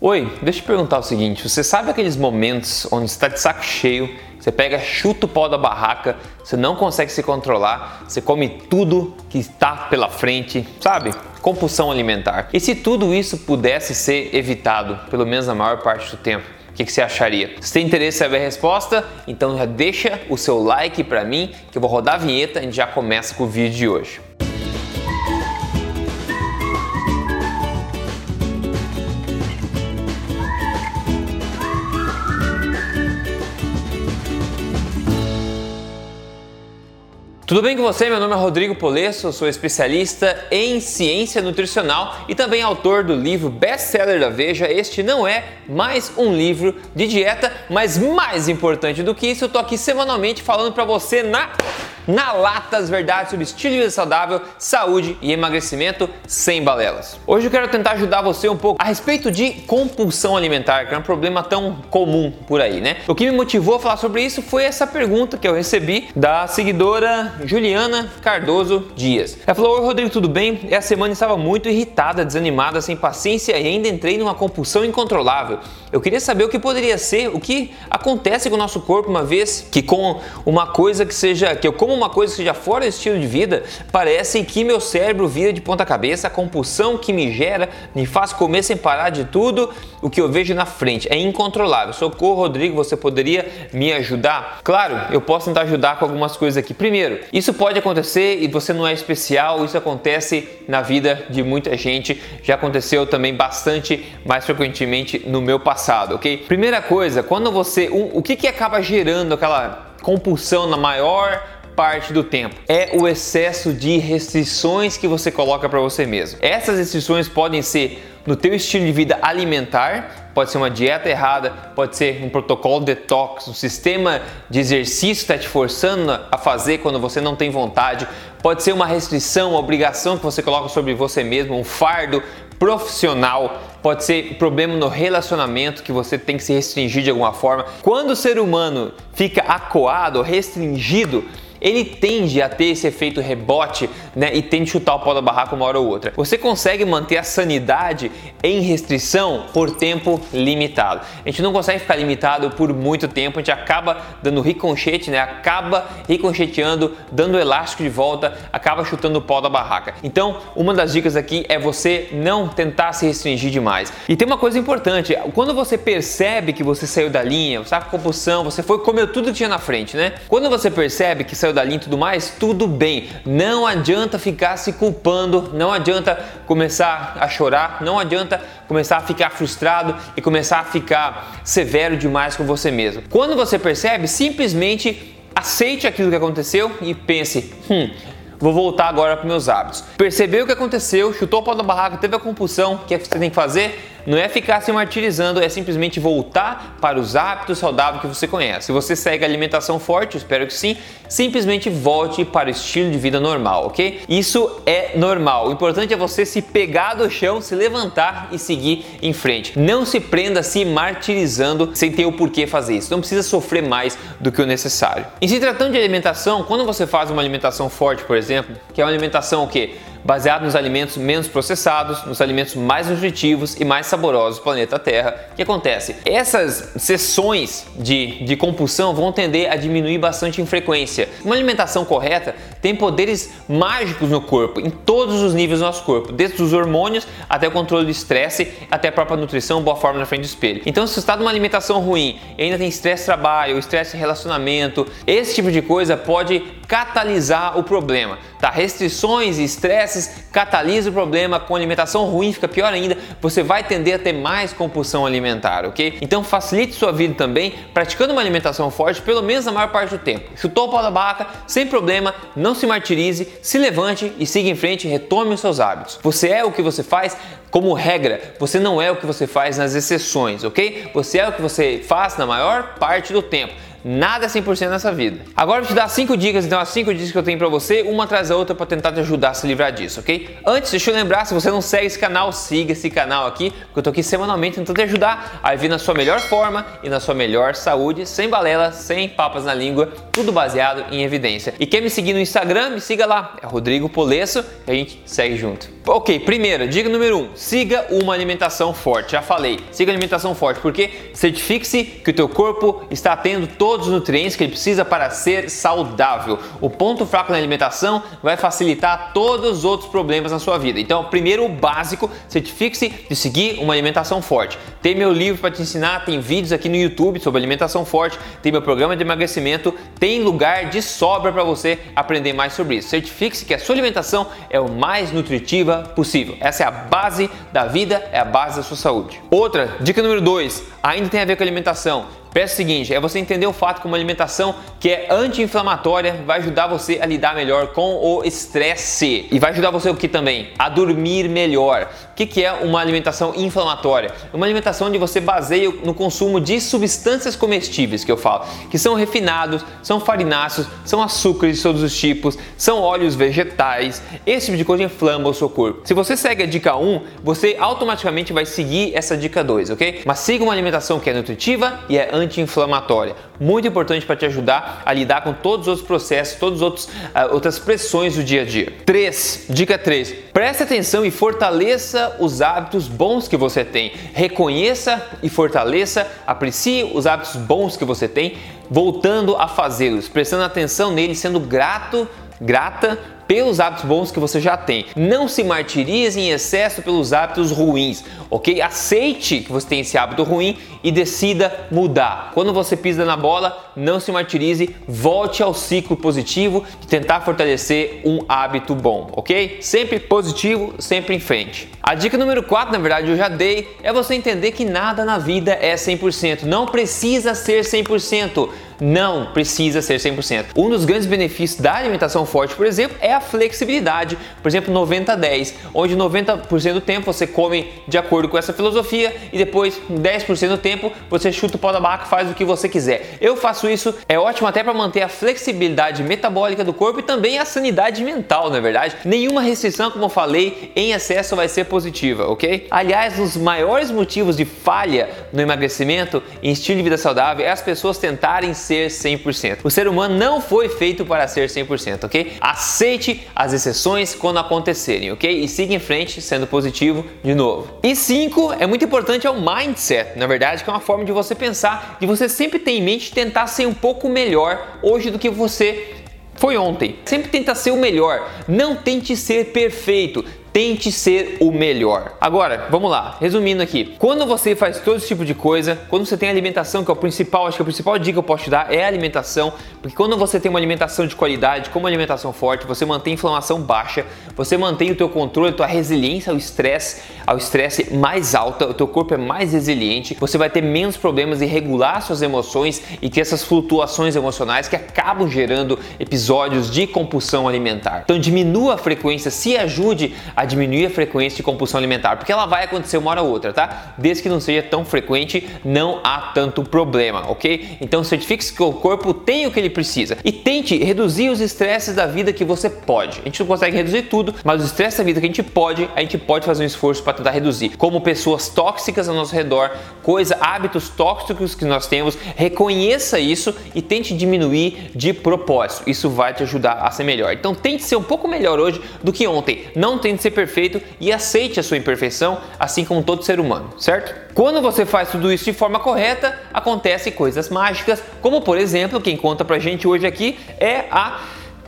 Oi, deixa eu te perguntar o seguinte: você sabe aqueles momentos onde está de saco cheio, você pega, chuta o pau da barraca, você não consegue se controlar, você come tudo que está pela frente, sabe? Compulsão alimentar. E se tudo isso pudesse ser evitado, pelo menos na maior parte do tempo? O que, que, você acharia? Se tem interesse em saber a resposta, então já deixa o seu like para mim, que eu vou rodar a vinheta e a gente já começa com o vídeo de hoje. Tudo bem com você? Meu nome é Rodrigo Polesso, sou especialista em ciência nutricional e também autor do livro best-seller da Veja. Este não é mais um livro de dieta, mas mais importante do que isso, eu tô aqui semanalmente falando para você na na lata as verdades sobre estilo de vida saudável, saúde e emagrecimento sem balelas. Hoje eu quero tentar ajudar você um pouco a respeito de compulsão alimentar, que é um problema tão comum por aí, né? O que me motivou a falar sobre isso foi essa pergunta que eu recebi da seguidora Juliana Cardoso Dias. Ela falou: Oi Rodrigo, tudo bem? Essa semana estava muito irritada, desanimada, sem paciência e ainda entrei numa compulsão incontrolável. Eu queria saber o que poderia ser, o que acontece com o nosso corpo uma vez que com uma coisa que seja que eu como uma coisa que seja fora do estilo de vida, parece que meu cérebro vira de ponta cabeça, a compulsão que me gera me faz comer sem parar de tudo o que eu vejo na frente. É incontrolável. Socorro, Rodrigo, você poderia me ajudar? Claro, eu posso tentar ajudar com algumas coisas aqui. Primeiro, isso pode acontecer e você não é especial, isso acontece na vida de muita gente, já aconteceu também bastante mais frequentemente no meu passado, ok? Primeira coisa, quando você. Um, o que, que acaba gerando aquela compulsão na maior parte do tempo. É o excesso de restrições que você coloca para você mesmo. Essas restrições podem ser no teu estilo de vida alimentar, pode ser uma dieta errada, pode ser um protocolo detox, um sistema de exercício que está te forçando a fazer quando você não tem vontade, pode ser uma restrição, uma obrigação que você coloca sobre você mesmo, um fardo profissional, pode ser problema no relacionamento que você tem que se restringir de alguma forma. Quando o ser humano fica acoado, restringido, ele tende a ter esse efeito rebote né, e tende a chutar o pau da barraca uma hora ou outra. Você consegue manter a sanidade em restrição por tempo limitado. A gente não consegue ficar limitado por muito tempo, a gente acaba dando riconchete, né, acaba riconcheteando, dando elástico de volta, acaba chutando o pau da barraca. Então, uma das dicas aqui é você não tentar se restringir demais. E tem uma coisa importante, quando você percebe que você saiu da linha, você está com compulsão, você foi comeu tudo que tinha na frente, né? Quando você percebe que saiu saiu e tudo mais, tudo bem. Não adianta ficar se culpando, não adianta começar a chorar, não adianta começar a ficar frustrado e começar a ficar severo demais com você mesmo. Quando você percebe, simplesmente aceite aquilo que aconteceu e pense: hum, vou voltar agora para meus hábitos. Percebeu o que aconteceu, chutou o pau da barraca, teve a compulsão, o que, é que você tem que fazer? Não é ficar se martirizando, é simplesmente voltar para os hábitos saudáveis que você conhece. Se você segue alimentação forte, espero que sim, simplesmente volte para o estilo de vida normal, ok? Isso é normal. O importante é você se pegar do chão, se levantar e seguir em frente. Não se prenda se martirizando sem ter o porquê fazer isso. Não precisa sofrer mais do que o necessário. Em se tratando de alimentação, quando você faz uma alimentação forte, por exemplo, que é uma alimentação o quê? Baseado nos alimentos menos processados, nos alimentos mais nutritivos e mais saborosos do planeta Terra. O que acontece? Essas sessões de, de compulsão vão tender a diminuir bastante em frequência. Uma alimentação correta tem poderes mágicos no corpo, em todos os níveis do nosso corpo, desde os hormônios até o controle do estresse, até a própria nutrição, boa forma na frente do espelho. Então, se você está numa alimentação ruim e ainda tem estresse trabalho, estresse relacionamento, esse tipo de coisa pode catalisar o problema. Tá? Restrições e estresses catalisam o problema, com alimentação ruim fica pior ainda, você vai tender a ter mais compulsão alimentar, ok? Então facilite sua vida também praticando uma alimentação forte pelo menos a maior parte do tempo. Chutou o pau da barraca, sem problema, não se martirize, se levante e siga em frente e retome os seus hábitos. Você é o que você faz como regra, você não é o que você faz nas exceções, ok? Você é o que você faz na maior parte do tempo. Nada é 100% nessa vida. Agora eu vou te dar 5 dicas, então as 5 dicas que eu tenho para você, uma atrás da outra para tentar te ajudar a se livrar disso, ok? Antes, deixa eu lembrar, se você não segue esse canal, siga esse canal aqui, porque eu tô aqui semanalmente tentando te ajudar a vir na sua melhor forma e na sua melhor saúde, sem balela, sem papas na língua, tudo baseado em evidência. E quer me seguir no Instagram? Me siga lá, é Rodrigo Polesso, e a gente segue junto. Ok, primeira, dica número um, siga uma alimentação forte. Já falei, siga alimentação forte, porque certifique-se que o teu corpo está tendo todos os nutrientes que ele precisa para ser saudável. O ponto fraco na alimentação vai facilitar todos os outros problemas na sua vida. Então, primeiro o básico, certifique-se de seguir uma alimentação forte. Tem meu livro para te ensinar, tem vídeos aqui no YouTube sobre alimentação forte, tem meu programa de emagrecimento, tem lugar de sobra para você aprender mais sobre isso. Certifique-se que a sua alimentação é o mais nutritiva possível. Essa é a base da vida, é a base da sua saúde. Outra, dica número 2, ainda tem a ver com alimentação. Peço o seguinte, é você entender o fato que uma alimentação que é anti-inflamatória vai ajudar você a lidar melhor com o estresse e vai ajudar você o que também? A dormir melhor. O que, que é uma alimentação inflamatória? Uma alimentação onde você baseia no consumo de substâncias comestíveis que eu falo, que são refinados, são farináceos, são açúcares de todos os tipos, são óleos vegetais. Esse tipo de coisa inflama o seu corpo. Se você segue a dica 1, você automaticamente vai seguir essa dica 2, ok? Mas siga uma alimentação que é nutritiva e é anti-inflamatória. Muito importante para te ajudar a lidar com todos os outros processos, todas as uh, outras pressões do dia a dia. 3. Dica 3. Preste atenção e fortaleça os hábitos bons que você tem. Reconheça e fortaleça, aprecie os hábitos bons que você tem, voltando a fazê-los, prestando atenção neles, sendo grato, grata pelos hábitos bons que você já tem. Não se martirize em excesso pelos hábitos ruins, ok? Aceite que você tem esse hábito ruim e decida mudar. Quando você pisa na bola, não se martirize, volte ao ciclo positivo de tentar fortalecer um hábito bom, ok? Sempre positivo, sempre em frente. A dica número 4, na verdade, eu já dei, é você entender que nada na vida é 100%. Não precisa ser 100% não precisa ser 100%. Um dos grandes benefícios da alimentação forte, por exemplo, é a flexibilidade. Por exemplo, 90-10, onde 90% do tempo você come de acordo com essa filosofia e depois 10% do tempo você chuta o pau da barraca faz o que você quiser. Eu faço isso, é ótimo até para manter a flexibilidade metabólica do corpo e também a sanidade mental, na é verdade. Nenhuma restrição, como eu falei, em excesso vai ser positiva, ok? Aliás, um dos maiores motivos de falha no emagrecimento em estilo de vida saudável é as pessoas tentarem ser 100%. O ser humano não foi feito para ser 100%, ok? Aceite as exceções quando acontecerem, ok? E siga em frente sendo positivo de novo. E 5 é muito importante é o mindset, na verdade, que é uma forma de você pensar, de você sempre ter em mente tentar ser um pouco melhor hoje do que você foi ontem. Sempre tenta ser o melhor. Não tente ser perfeito. Tente ser o melhor. Agora, vamos lá, resumindo aqui. Quando você faz todo esse tipo de coisa, quando você tem alimentação, que é o principal, acho que a principal dica que eu posso te dar é a alimentação, porque quando você tem uma alimentação de qualidade, como uma alimentação forte, você mantém a inflamação baixa, você mantém o teu controle, a tua resiliência ao estresse, ao estresse mais alta, o teu corpo é mais resiliente, você vai ter menos problemas em regular suas emoções e ter essas flutuações emocionais que acabam gerando episódios de compulsão alimentar. Então diminua a frequência, se ajude a diminuir a frequência de compulsão alimentar, porque ela vai acontecer uma hora ou outra, tá? Desde que não seja tão frequente, não há tanto problema, ok? Então certifique-se que o corpo tem o que ele precisa e tente reduzir os estresses da vida que você pode. A gente não consegue reduzir tudo, mas os estresses da vida que a gente pode, a gente pode fazer um esforço para tentar reduzir. Como pessoas tóxicas ao nosso redor, coisa, hábitos tóxicos que nós temos, reconheça isso e tente diminuir de propósito. Isso vai te ajudar a ser melhor. Então tente ser um pouco melhor hoje do que ontem. Não tente ser perfeito e aceite a sua imperfeição, assim como todo ser humano, certo? Quando você faz tudo isso de forma correta, acontecem coisas mágicas, como por exemplo, quem conta pra gente hoje aqui é a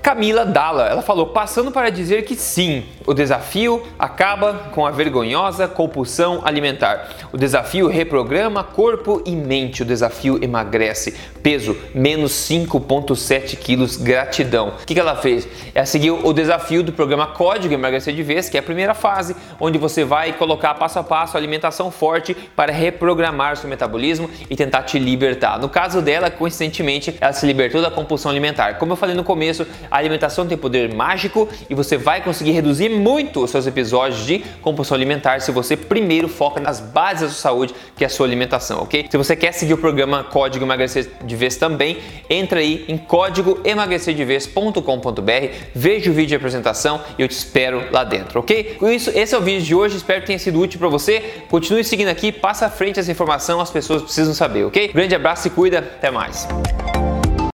Camila Dalla, ela falou, passando para dizer que sim, o desafio acaba com a vergonhosa compulsão alimentar. O desafio reprograma corpo e mente. O desafio emagrece. Peso menos 5,7 quilos. Gratidão. O que ela fez? Ela seguiu o desafio do programa Código Emagrecer de Vez, que é a primeira fase, onde você vai colocar passo a passo alimentação forte para reprogramar seu metabolismo e tentar te libertar. No caso dela, coincidentemente, ela se libertou da compulsão alimentar. Como eu falei no começo, a alimentação tem poder mágico e você vai conseguir reduzir muito os seus episódios de compulsão alimentar se você primeiro foca nas bases da sua saúde, que é a sua alimentação, ok? Se você quer seguir o programa Código Emagrecer de Vez também, entra aí em códigoemagrecerdevez.com.br, veja o vídeo de apresentação e eu te espero lá dentro, ok? Com isso, esse é o vídeo de hoje, espero que tenha sido útil para você. Continue seguindo aqui, passa à frente essa informação, as pessoas precisam saber, ok? Grande abraço e cuida, até mais.